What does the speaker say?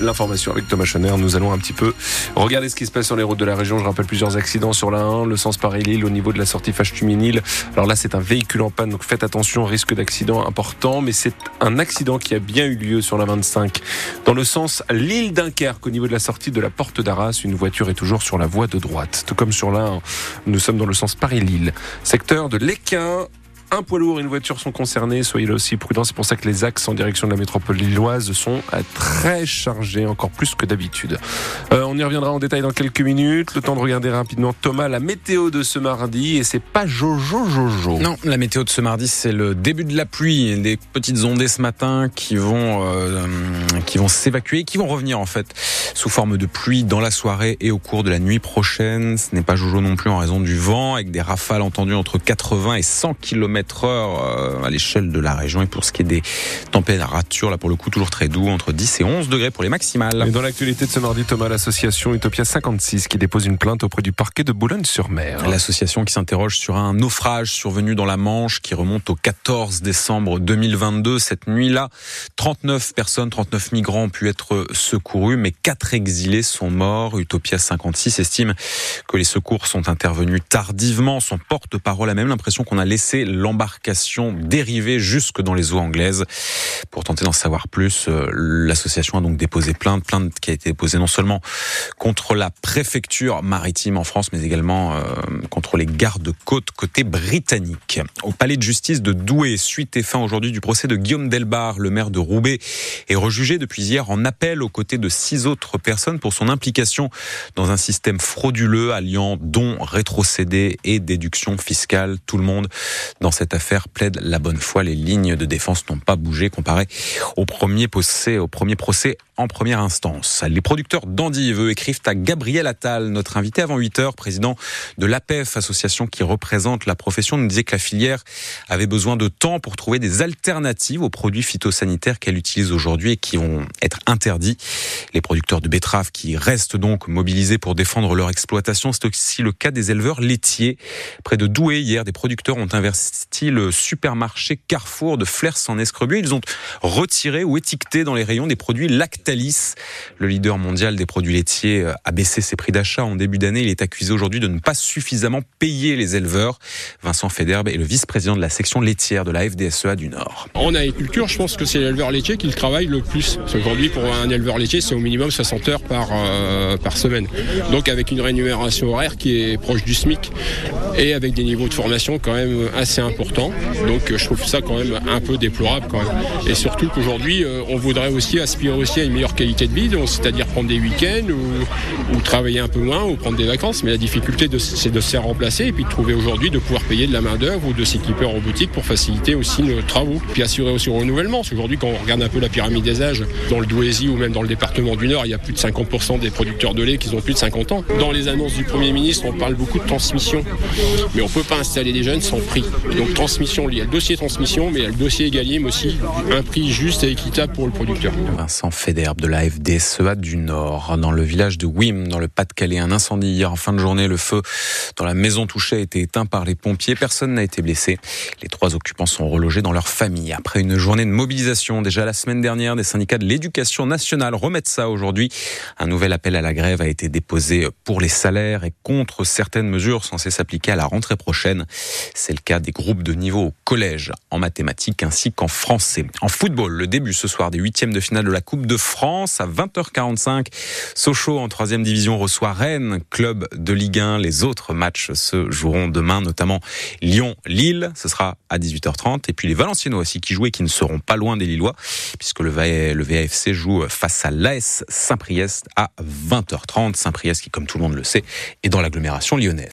l'information avec Thomas Schoner. Nous allons un petit peu regarder ce qui se passe sur les routes de la région. Je rappelle plusieurs accidents sur la 1, le sens Paris-Lille au niveau de la sortie Fâche-Tuminil. Alors là, c'est un véhicule en panne, donc faites attention, risque d'accident important. Mais c'est un accident qui a bien eu lieu sur la 25 dans le sens Lille-Dunkerque au niveau de la sortie de la porte d'Arras. Une voiture est toujours sur la voie de droite. Tout comme sur la 1, nous sommes dans le sens Paris-Lille. Secteur de l'Équin, un poids lourd et une voiture sont concernés. Soyez là aussi prudents. C'est pour ça que les axes en direction de la métropole lilloise sont très chargés, encore plus que d'habitude. Euh, on y reviendra en détail dans quelques minutes. Le temps de regarder rapidement, Thomas, la météo de ce mardi. Et c'est pas Jojo Jojo. Non, la météo de ce mardi, c'est le début de la pluie. Des petites ondées ce matin qui vont, euh, qui vont s'évacuer, qui vont revenir en fait sous forme de pluie dans la soirée et au cours de la nuit prochaine. Ce n'est pas Jojo non plus en raison du vent, avec des rafales entendues entre 80 et 100 km heure euh, à l'échelle de la région. Et pour ce qui est des températures, là pour le coup toujours très doux, entre 10 et 11 degrés pour les maximales. Et dans l'actualité de ce mardi, Thomas, l'association Utopia 56 qui dépose une plainte auprès du parquet de Boulogne-sur-Mer. L'association qui s'interroge sur un naufrage survenu dans la Manche qui remonte au 14 décembre 2022. Cette nuit-là, 39 personnes, 39 migrants ont pu être secourus, mais quatre exilés sont morts. Utopia 56 estime que les secours sont intervenus tardivement. Son porte-parole a même l'impression qu'on a laissé l'embarcation dérivée jusque dans les eaux anglaises. Pour tenter d'en savoir plus, euh, l'association a donc déposé plainte, plainte qui a été déposée non seulement contre la préfecture maritime en France, mais également euh, contre les gardes-côtes côté britannique. Au palais de justice de Douai, suite et fin aujourd'hui du procès de Guillaume Delbar, le maire de Roubaix, est rejugé depuis hier en appel aux côtés de six autres personnes pour son implication dans un système frauduleux alliant dons rétrocédés et déductions fiscales. Tout le monde dans cette affaire plaide la bonne foi. Les lignes de défense n'ont pas bougé comparé au premier procès, au premier procès en première instance. Les producteurs d'endives écrivent à Gabriel Attal, notre invité avant 8 heures, président de l'APEF, association qui représente la profession, nous disait que la filière avait besoin de temps pour trouver des alternatives aux produits phytosanitaires qu'elle utilise aujourd'hui et qui vont être interdits. Les producteurs de betteraves qui restent donc mobilisés pour défendre leur exploitation, c'est aussi le cas des éleveurs laitiers. Près de Douai, hier, des producteurs ont investi le supermarché Carrefour de Flers en Escrebieux. Ils ont retiré ou étiqueté dans les rayons des produits Lactalis. Le leader mondial des produits laitiers euh, a baissé ses prix d'achat en début d'année. Il est accusé aujourd'hui de ne pas suffisamment payer les éleveurs. Vincent Federbe est le vice-président de la section laitière de la FDSEA du Nord. En agriculture, je pense que c'est l'éleveur laitier qui le travaille le plus. Aujourd'hui, pour un éleveur laitier, c'est au minimum 60 heures par, euh, par semaine. Donc avec une rémunération horaire qui est proche du SMIC et avec des niveaux de formation quand même assez importants. Donc je trouve ça quand même un peu déplorable quand même. Et surtout qu'aujourd'hui, euh, on voudrait aussi aspirer aussi à une meilleure qualité de vie, c'est-à-dire prendre des week-ends ou, travailler un peu moins ou prendre des vacances. Mais la difficulté, c'est de se faire remplacer et puis de trouver aujourd'hui de pouvoir payer de la main-d'œuvre ou de s'équiper en boutique pour faciliter aussi nos travaux. Puis assurer aussi le renouvellement. Parce qu'aujourd'hui, quand on regarde un peu la pyramide des âges, dans le Douaisis ou même dans le département du Nord, il y a plus de 50% des producteurs de lait qui ont plus de 50 ans. Dans les annonces du Premier ministre, on parle beaucoup de transmission. Mais on ne peut pas installer des jeunes sans prix. Transmission, il y a le dossier transmission, mais il y a le dossier Egalim aussi, un prix juste et équitable pour le producteur. Vincent Federbe de la FDSEA du Nord, dans le village de Wim, dans le Pas-de-Calais, un incendie hier en fin de journée. Le feu dans la maison touchée a été éteint par les pompiers. Personne n'a été blessé. Les trois occupants sont relogés dans leur famille. Après une journée de mobilisation, déjà la semaine dernière, des syndicats de l'éducation nationale remettent ça aujourd'hui. Un nouvel appel à la grève a été déposé pour les salaires et contre certaines mesures censées s'appliquer à la rentrée prochaine. C'est le cas des groupes de niveau au collège en mathématiques ainsi qu'en français. En football, le début ce soir des huitièmes de finale de la Coupe de France à 20h45. Sochaux en troisième division reçoit Rennes, club de Ligue 1. Les autres matchs se joueront demain, notamment Lyon-Lille. Ce sera à 18h30. Et puis les Valenciennois aussi qui jouent et qui ne seront pas loin des Lillois, puisque le, VAFC joue face à l'AS Saint-Priest à 20h30. Saint-Priest qui, comme tout le monde le sait, est dans l'agglomération lyonnaise.